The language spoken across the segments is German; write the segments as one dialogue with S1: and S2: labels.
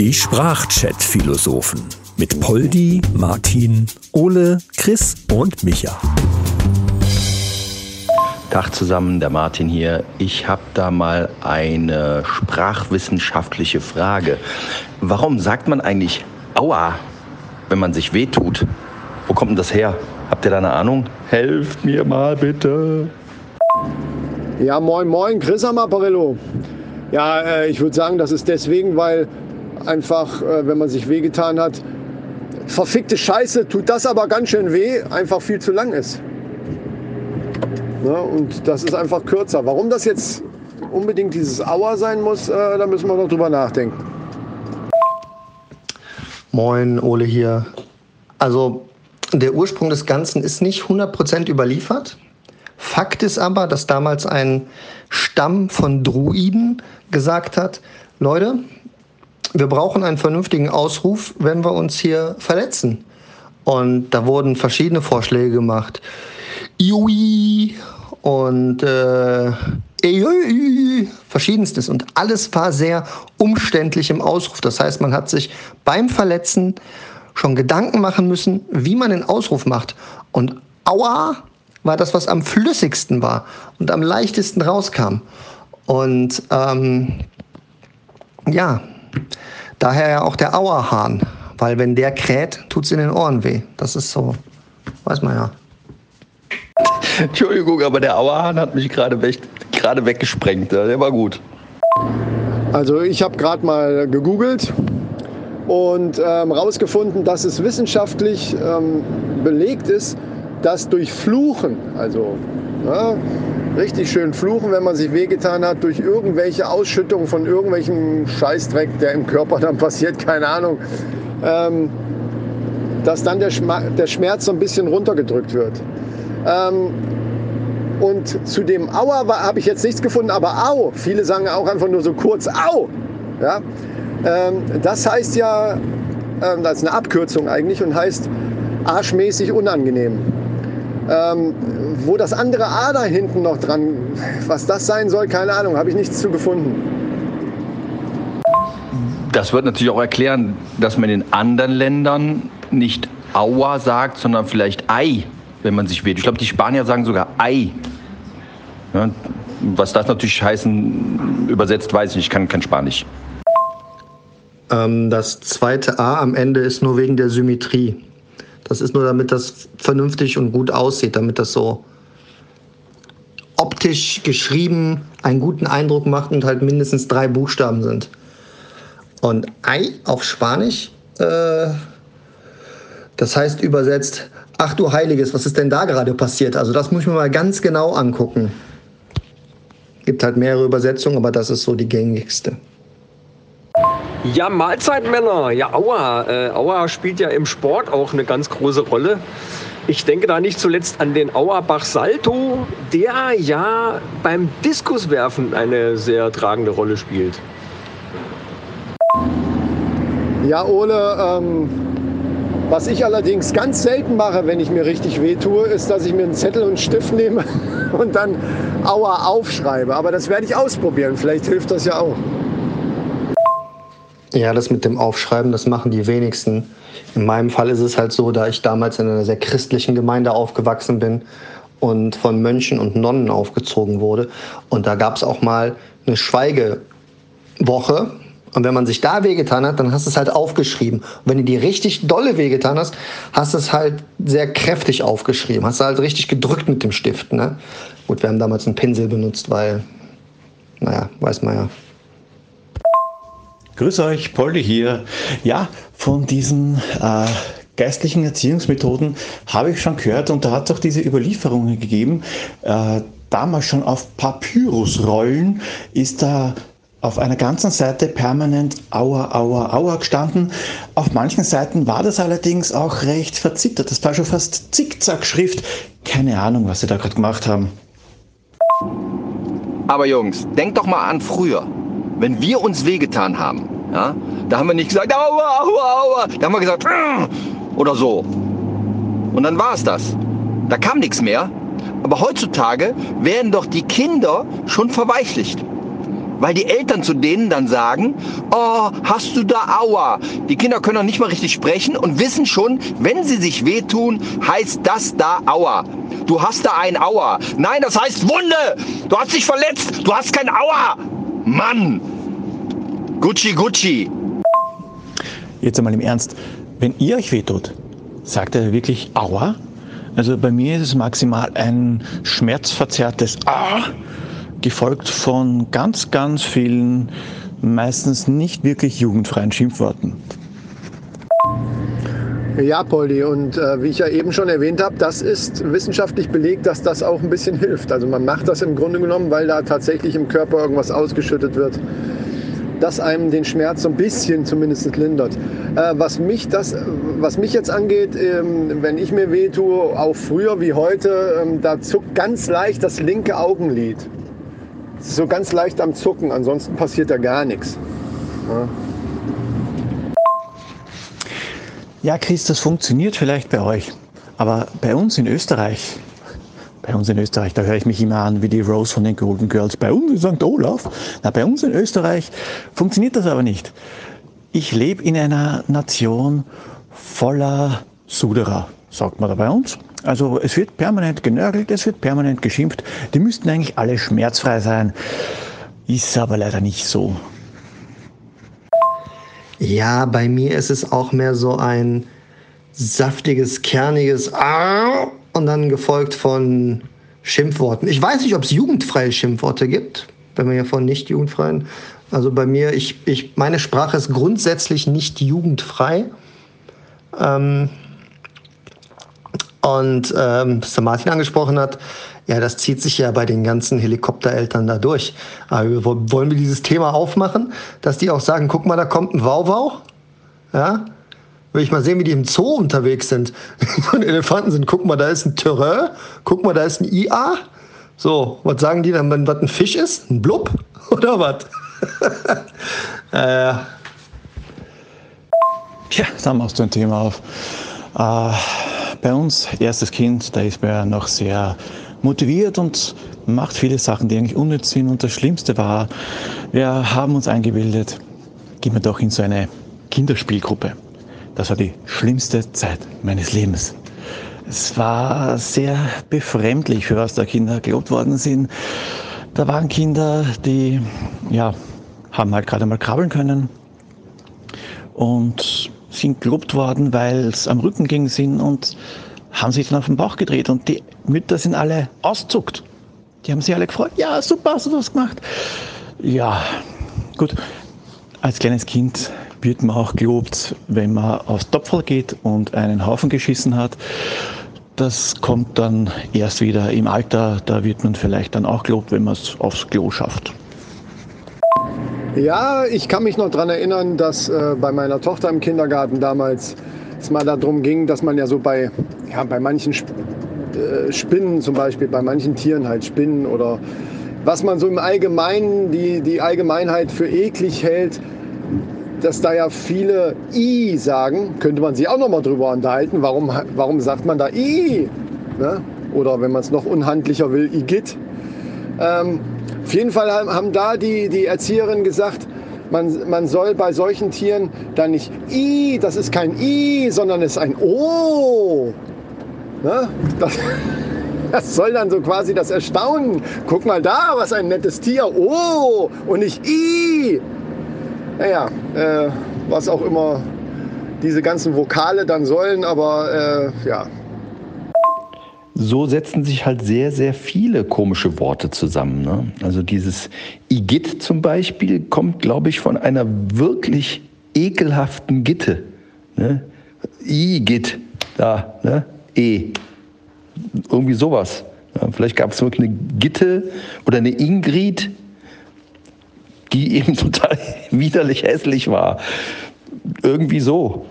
S1: Die Sprachchat-Philosophen mit Poldi, Martin, Ole, Chris und Micha.
S2: Tag zusammen, der Martin hier. Ich habe da mal eine sprachwissenschaftliche Frage. Warum sagt man eigentlich Aua, wenn man sich wehtut? Wo kommt denn das her? Habt ihr da eine Ahnung? Helft mir mal bitte.
S3: Ja, moin, moin, Chris am Apparillo. Ja, äh, ich würde sagen, das ist deswegen, weil einfach, äh, wenn man sich wehgetan hat, verfickte Scheiße, tut das aber ganz schön weh, einfach viel zu lang ist. Ne? Und das ist einfach kürzer. Warum das jetzt unbedingt dieses Aua sein muss, äh, da müssen wir noch drüber nachdenken.
S4: Moin, Ole hier. Also der Ursprung des Ganzen ist nicht 100% überliefert. Fakt ist aber, dass damals ein Stamm von Druiden gesagt hat, Leute, wir brauchen einen vernünftigen Ausruf, wenn wir uns hier verletzen. Und da wurden verschiedene Vorschläge gemacht. Iui und äh, verschiedenstes. Und alles war sehr umständlich im Ausruf. Das heißt, man hat sich beim Verletzen schon Gedanken machen müssen, wie man den Ausruf macht. Und Aua war das, was am flüssigsten war und am leichtesten rauskam. Und ähm, ja, daher ja auch der Auerhahn, weil wenn der kräht, tut es in den Ohren weh. Das ist so, weiß man ja.
S2: Entschuldigung, aber der Auerhahn hat mich gerade weg, gerade weggesprengt. Der war gut.
S3: Also ich habe gerade mal gegoogelt und ähm, rausgefunden, dass es wissenschaftlich ähm, belegt ist, dass durch Fluchen, also ja, richtig schön fluchen, wenn man sich wehgetan hat, durch irgendwelche Ausschüttungen von irgendwelchen Scheißdreck, der im Körper dann passiert, keine Ahnung, ähm, dass dann der, der Schmerz so ein bisschen runtergedrückt wird. Ähm, und zu dem Aua habe ich jetzt nichts gefunden, aber Au. Viele sagen auch einfach nur so kurz Au. Ja? Ähm, das heißt ja, ähm, das ist eine Abkürzung eigentlich und heißt arschmäßig unangenehm. Ähm, wo das andere A da hinten noch dran, was das sein soll, keine Ahnung, habe ich nichts zu gefunden.
S2: Das wird natürlich auch erklären, dass man in anderen Ländern nicht Aua sagt, sondern vielleicht Ei wenn man sich wählt. Ich glaube, die Spanier sagen sogar Ei. Ja, was das natürlich heißen, übersetzt weiß ich nicht, ich kann kein Spanisch.
S4: Ähm, das zweite A am Ende ist nur wegen der Symmetrie. Das ist nur, damit das vernünftig und gut aussieht, damit das so optisch geschrieben einen guten Eindruck macht und halt mindestens drei Buchstaben sind. Und Ei auf Spanisch, äh, das heißt übersetzt ach du Heiliges, was ist denn da gerade passiert? Also das muss ich mir mal ganz genau angucken. Gibt halt mehrere Übersetzungen, aber das ist so die gängigste.
S5: Ja, Mahlzeit, Männer. Ja, Aua. Äh, Aua spielt ja im Sport auch eine ganz große Rolle. Ich denke da nicht zuletzt an den Auerbach Salto, der ja beim Diskuswerfen eine sehr tragende Rolle spielt.
S3: Ja, Ole, ähm, was ich allerdings ganz selten mache, wenn ich mir richtig weh tue, ist, dass ich mir einen Zettel und einen Stift nehme und dann Aua aufschreibe. Aber das werde ich ausprobieren. Vielleicht hilft das ja auch.
S4: Ja, das mit dem Aufschreiben, das machen die wenigsten. In meinem Fall ist es halt so, da ich damals in einer sehr christlichen Gemeinde aufgewachsen bin und von Mönchen und Nonnen aufgezogen wurde. Und da gab es auch mal eine Schweigewoche, und wenn man sich da wehgetan hat, dann hast du es halt aufgeschrieben. Und wenn du dir richtig dolle wehgetan hast, hast du es halt sehr kräftig aufgeschrieben. Hast du halt richtig gedrückt mit dem Stift. Ne? Gut, wir haben damals einen Pinsel benutzt, weil, naja, weiß man ja.
S6: Grüß euch, Poldi hier. Ja, von diesen äh, geistlichen Erziehungsmethoden habe ich schon gehört und da hat es auch diese Überlieferungen gegeben. Äh, damals schon auf Papyrusrollen ist da auf einer ganzen Seite permanent Aua, Aua, Aua gestanden. Auf manchen Seiten war das allerdings auch recht verzittert. Das war schon fast Zickzack-Schrift. Keine Ahnung, was sie da gerade gemacht haben.
S2: Aber Jungs, denkt doch mal an früher. Wenn wir uns wehgetan haben, ja, da haben wir nicht gesagt, aua, aua, aua. Da haben wir gesagt, oder so. Und dann war es das. Da kam nichts mehr. Aber heutzutage werden doch die Kinder schon verweichlicht. weil die Eltern zu denen dann sagen, oh, hast du da Aua? Die Kinder können noch nicht mal richtig sprechen und wissen schon, wenn sie sich wehtun, heißt das da Aua. Du hast da ein Aua. Nein, das heißt Wunde. Du hast dich verletzt. Du hast kein Aua. Mann. Gucci, Gucci.
S6: Jetzt einmal im Ernst. Wenn ihr euch wehtut, sagt er wirklich Aua? Also bei mir ist es maximal ein schmerzverzerrtes Ah, gefolgt von ganz, ganz vielen, meistens nicht wirklich jugendfreien Schimpfworten.
S3: Ja, Poldi, und äh, wie ich ja eben schon erwähnt habe, das ist wissenschaftlich belegt, dass das auch ein bisschen hilft. Also man macht das im Grunde genommen, weil da tatsächlich im Körper irgendwas ausgeschüttet wird, das einem den Schmerz so ein bisschen zumindest lindert. Äh, was, mich das, was mich jetzt angeht, ähm, wenn ich mir weh tue, auch früher wie heute, ähm, da zuckt ganz leicht das linke Augenlid. So ganz leicht am Zucken, ansonsten passiert da gar nichts. Ja.
S6: Ja, Chris, das funktioniert vielleicht bei euch, aber bei uns in Österreich, bei uns in Österreich, da höre ich mich immer an wie die Rose von den Golden Girls. Bei uns in St. Olaf, na, bei uns in Österreich funktioniert das aber nicht. Ich lebe in einer Nation voller Suderer, sagt man da bei uns. Also es wird permanent genörgelt, es wird permanent geschimpft. Die müssten eigentlich alle schmerzfrei sein. Ist aber leider nicht so.
S4: Ja, bei mir ist es auch mehr so ein saftiges, kerniges Arr und dann gefolgt von Schimpfworten. Ich weiß nicht, ob es jugendfreie Schimpfworte gibt, wenn wir ja von nicht jugendfreien. Also bei mir, ich, ich, meine Sprache ist grundsätzlich nicht jugendfrei. Ähm, und ähm, was der Martin angesprochen hat, ja, das zieht sich ja bei den ganzen Helikoptereltern da durch. Aber wollen wir dieses Thema aufmachen, dass die auch sagen, guck mal, da kommt ein Wauwau? Ja? Will ich mal sehen, wie die im Zoo unterwegs sind. Und Elefanten sind, guck mal, da ist ein Terrain, guck mal, da ist ein IA. So, was sagen die dann, wenn was ein Fisch ist? Ein Blub? Oder was?
S6: äh. Tja, da machst du ein Thema auf. Äh, bei uns, erstes Kind, da ist man ja noch sehr motiviert und macht viele Sachen, die eigentlich unnütz sind. Und das Schlimmste war, wir haben uns eingebildet, gehen wir doch in so eine Kinderspielgruppe. Das war die schlimmste Zeit meines Lebens. Es war sehr befremdlich, für was da Kinder gelobt worden sind. Da waren Kinder, die ja, haben halt gerade mal krabbeln können und sind gelobt worden, weil es am Rücken ging sind und haben sich dann auf den Bauch gedreht und die Mütter sind alle auszuckt. Die haben sich alle gefreut. Ja, super, hast du das gemacht. Ja, gut. Als kleines Kind wird man auch gelobt, wenn man aufs Topferl geht und einen Haufen geschissen hat. Das kommt dann erst wieder im Alter. Da wird man vielleicht dann auch gelobt, wenn man es aufs Klo schafft.
S3: Ja, ich kann mich noch daran erinnern, dass äh, bei meiner Tochter im Kindergarten damals es mal darum ging, dass man ja so bei, ja, bei manchen Sp äh, Spinnen zum Beispiel, bei manchen Tieren halt Spinnen oder was man so im Allgemeinen, die, die Allgemeinheit für eklig hält, dass da ja viele I sagen, könnte man sich auch noch mal drüber unterhalten. Warum, warum sagt man da I? Ne? Oder wenn man es noch unhandlicher will, Igit. Ähm, auf jeden Fall haben da die, die Erzieherinnen gesagt, man, man soll bei solchen Tieren dann nicht I, das ist kein I, sondern es ist ein O. Ne? Das, das soll dann so quasi das Erstaunen. Guck mal da, was ein nettes Tier. Oh, und nicht I. Naja, äh, was auch immer diese ganzen Vokale dann sollen, aber äh, ja,
S2: so setzen sich halt sehr, sehr viele komische Worte zusammen. Ne? Also dieses Igitt zum Beispiel kommt, glaube ich, von einer wirklich ekelhaften Gitte. Ne? Igitt, da, ne? E. Irgendwie sowas. Ja, vielleicht gab es wirklich eine Gitte oder eine Ingrid, die eben total widerlich hässlich war. Irgendwie so.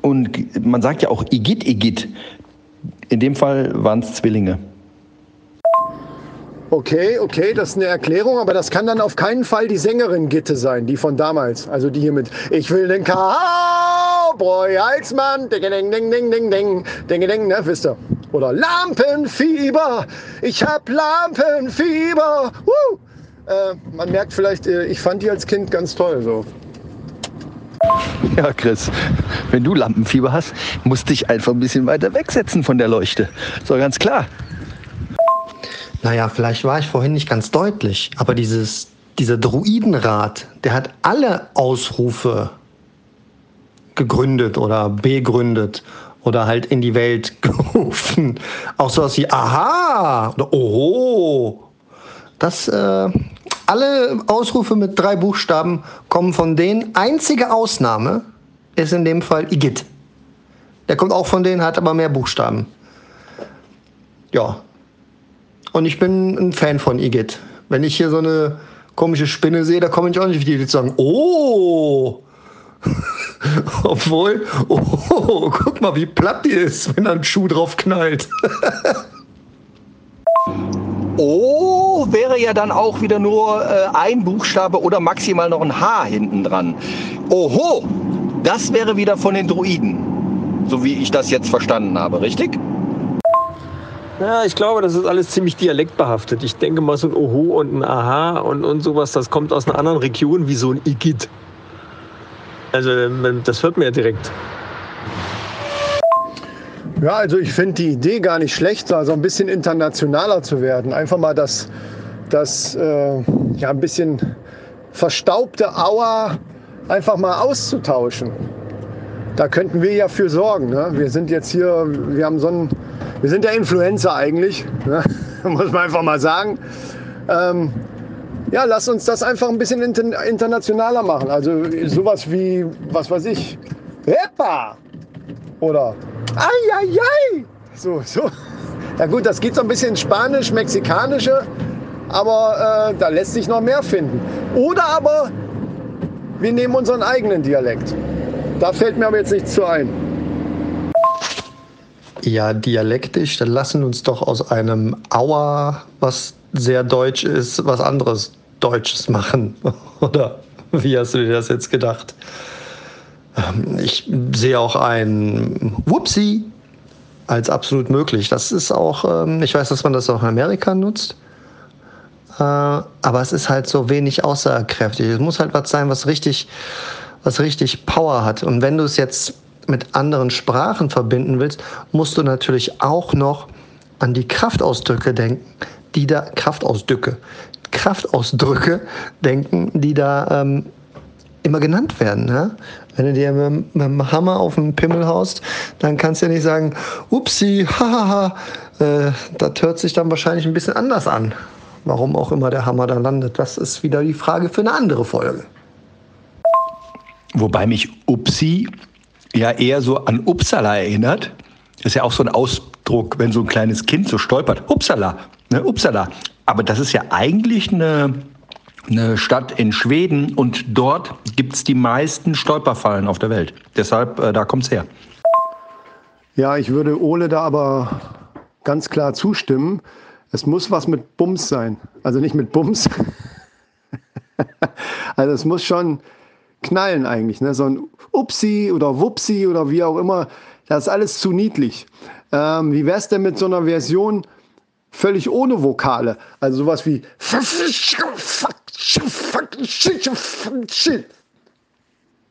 S2: Und man sagt ja auch Igitt, Igitt. In dem Fall waren es Zwillinge.
S3: Okay, okay, das ist eine Erklärung, aber das kann dann auf keinen Fall die Sängerin Gitte sein, die von damals. Also die hier mit Ich will den Cowboy als Mann, ding, ding, ding, ding, ding, ding, ding, ding, ne, wisst ihr. Oder Lampenfieber, ich hab Lampenfieber, Woo! Äh, man merkt vielleicht, äh, ich fand die als Kind ganz toll. So.
S2: Ja, Chris, wenn du Lampenfieber hast, musst du dich einfach ein bisschen weiter wegsetzen von der Leuchte. Doch ganz klar.
S4: Naja, vielleicht war ich vorhin nicht ganz deutlich, aber dieses, dieser Druidenrat, der hat alle Ausrufe gegründet oder begründet oder halt in die Welt gerufen. Auch sowas wie Aha oder Oho. Das, äh, alle Ausrufe mit drei Buchstaben kommen von denen. Einzige Ausnahme ist in dem Fall Igitt. Der kommt auch von denen, hat aber mehr Buchstaben. Ja. Und ich bin ein Fan von Igitt. Wenn ich hier so eine komische Spinne sehe, da komme ich auch nicht wie die sagen, oh, obwohl, oh, guck mal, wie platt die ist, wenn da ein Schuh drauf knallt.
S2: O wäre ja dann auch wieder nur äh, ein Buchstabe oder maximal noch ein H hinten dran. Oho, das wäre wieder von den Druiden. So wie ich das jetzt verstanden habe, richtig?
S5: Ja, ich glaube, das ist alles ziemlich dialektbehaftet. Ich denke mal, so ein Oho und ein Aha und, und sowas, das kommt aus einer anderen Region wie so ein Igit. Also, das hört man ja direkt.
S3: Ja, also ich finde die Idee gar nicht schlecht, also ein bisschen internationaler zu werden. Einfach mal das, das äh, ja, ein bisschen verstaubte Auer einfach mal auszutauschen. Da könnten wir ja für sorgen. Ne? Wir sind jetzt hier, wir haben so einen, wir sind der Influencer eigentlich, ne? muss man einfach mal sagen. Ähm, ja, lass uns das einfach ein bisschen inter internationaler machen. Also sowas wie, was weiß ich, Heppa oder Eieiei. So, so. Ja gut, das geht so ein bisschen Spanisch, Mexikanische, aber äh, da lässt sich noch mehr finden. Oder aber wir nehmen unseren eigenen Dialekt. Da fällt mir aber jetzt nichts zu ein.
S4: Ja, dialektisch, dann lassen uns doch aus einem Auer, was sehr deutsch ist, was anderes Deutsches machen. Oder wie hast du dir das jetzt gedacht? Ähm, ich sehe auch ein Whoopsie als absolut möglich. Das ist auch, ähm, ich weiß, dass man das auch in Amerika nutzt, äh, aber es ist halt so wenig aussagekräftig. Es muss halt was sein, was richtig, was richtig Power hat. Und wenn du es jetzt mit anderen Sprachen verbinden willst, musst du natürlich auch noch an die Kraftausdrücke denken, die da Kraftausdrücke, Kraftausdrücke denken, die da ähm, immer genannt werden. Ne? Wenn du dir mit, mit, dem Hammer auf den Pimmel haust, dann kannst du ja nicht sagen, upsi, hahaha. Äh, das hört sich dann wahrscheinlich ein bisschen anders an. Warum auch immer der Hammer da landet, das ist wieder die Frage für eine andere Folge.
S2: Wobei mich Upsi ja eher so an Upsala erinnert. Das ist ja auch so ein Ausdruck, wenn so ein kleines Kind so stolpert. Upsala, ne, Upsala. Aber das ist ja eigentlich eine eine Stadt in Schweden und dort gibt es die meisten Stolperfallen auf der Welt. Deshalb, äh, da es her.
S3: Ja, ich würde Ole da aber ganz klar zustimmen. Es muss was mit Bums sein. Also nicht mit Bums. also es muss schon knallen eigentlich. Ne? So ein Upsi oder Wupsi oder wie auch immer. Das ist alles zu niedlich. Ähm, wie wäre es denn mit so einer Version völlig ohne Vokale? Also sowas wie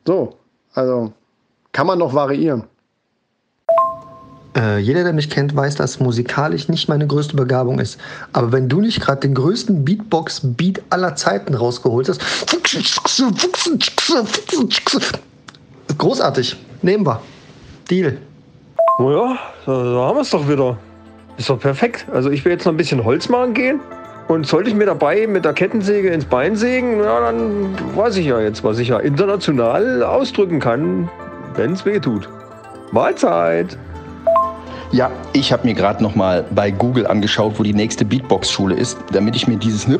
S3: so, also kann man noch variieren.
S4: Äh, jeder, der mich kennt, weiß, dass musikalisch nicht meine größte Begabung ist. Aber wenn du nicht gerade den größten Beatbox-Beat aller Zeiten rausgeholt hast, großartig. Nehmen wir. Deal.
S5: Oh ja, da haben wir es doch wieder. Ist doch perfekt. Also ich will jetzt noch ein bisschen Holz machen gehen. Und sollte ich mir dabei mit der Kettensäge ins Bein sägen, ja, dann weiß ich ja jetzt, was ich ja international ausdrücken kann, wenn es weh tut. Mahlzeit!
S2: Ja, ich habe mir gerade noch mal bei Google angeschaut, wo die nächste Beatbox-Schule ist, damit ich mir dieses ne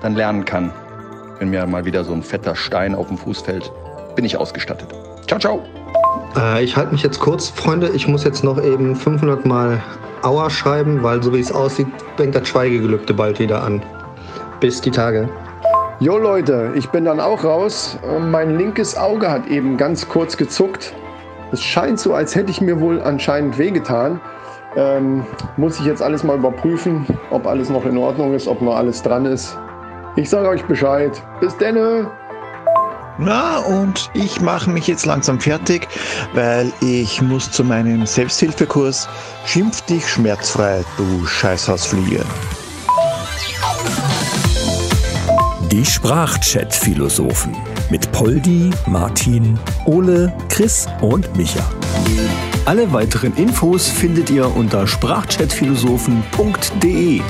S2: dann lernen kann. Wenn mir mal wieder so ein fetter Stein auf dem Fuß fällt, bin ich ausgestattet. Ciao, ciao!
S4: Äh, ich halte mich jetzt kurz, Freunde. Ich muss jetzt noch eben 500 Mal Aua schreiben, weil so wie es aussieht, fängt das Schweigegelübde bald wieder an. Bis die Tage.
S3: Jo Leute, ich bin dann auch raus. Mein linkes Auge hat eben ganz kurz gezuckt. Es scheint so, als hätte ich mir wohl anscheinend wehgetan. Ähm, muss ich jetzt alles mal überprüfen, ob alles noch in Ordnung ist, ob noch alles dran ist. Ich sage euch Bescheid. Bis denne!
S6: Na, und ich mache mich jetzt langsam fertig, weil ich muss zu meinem Selbsthilfekurs Schimpf dich schmerzfrei, du Scheißhausfliege.
S1: Die Sprachchat-Philosophen mit Poldi, Martin, Ole, Chris und Micha. Alle weiteren Infos findet ihr unter sprachchatphilosophen.de.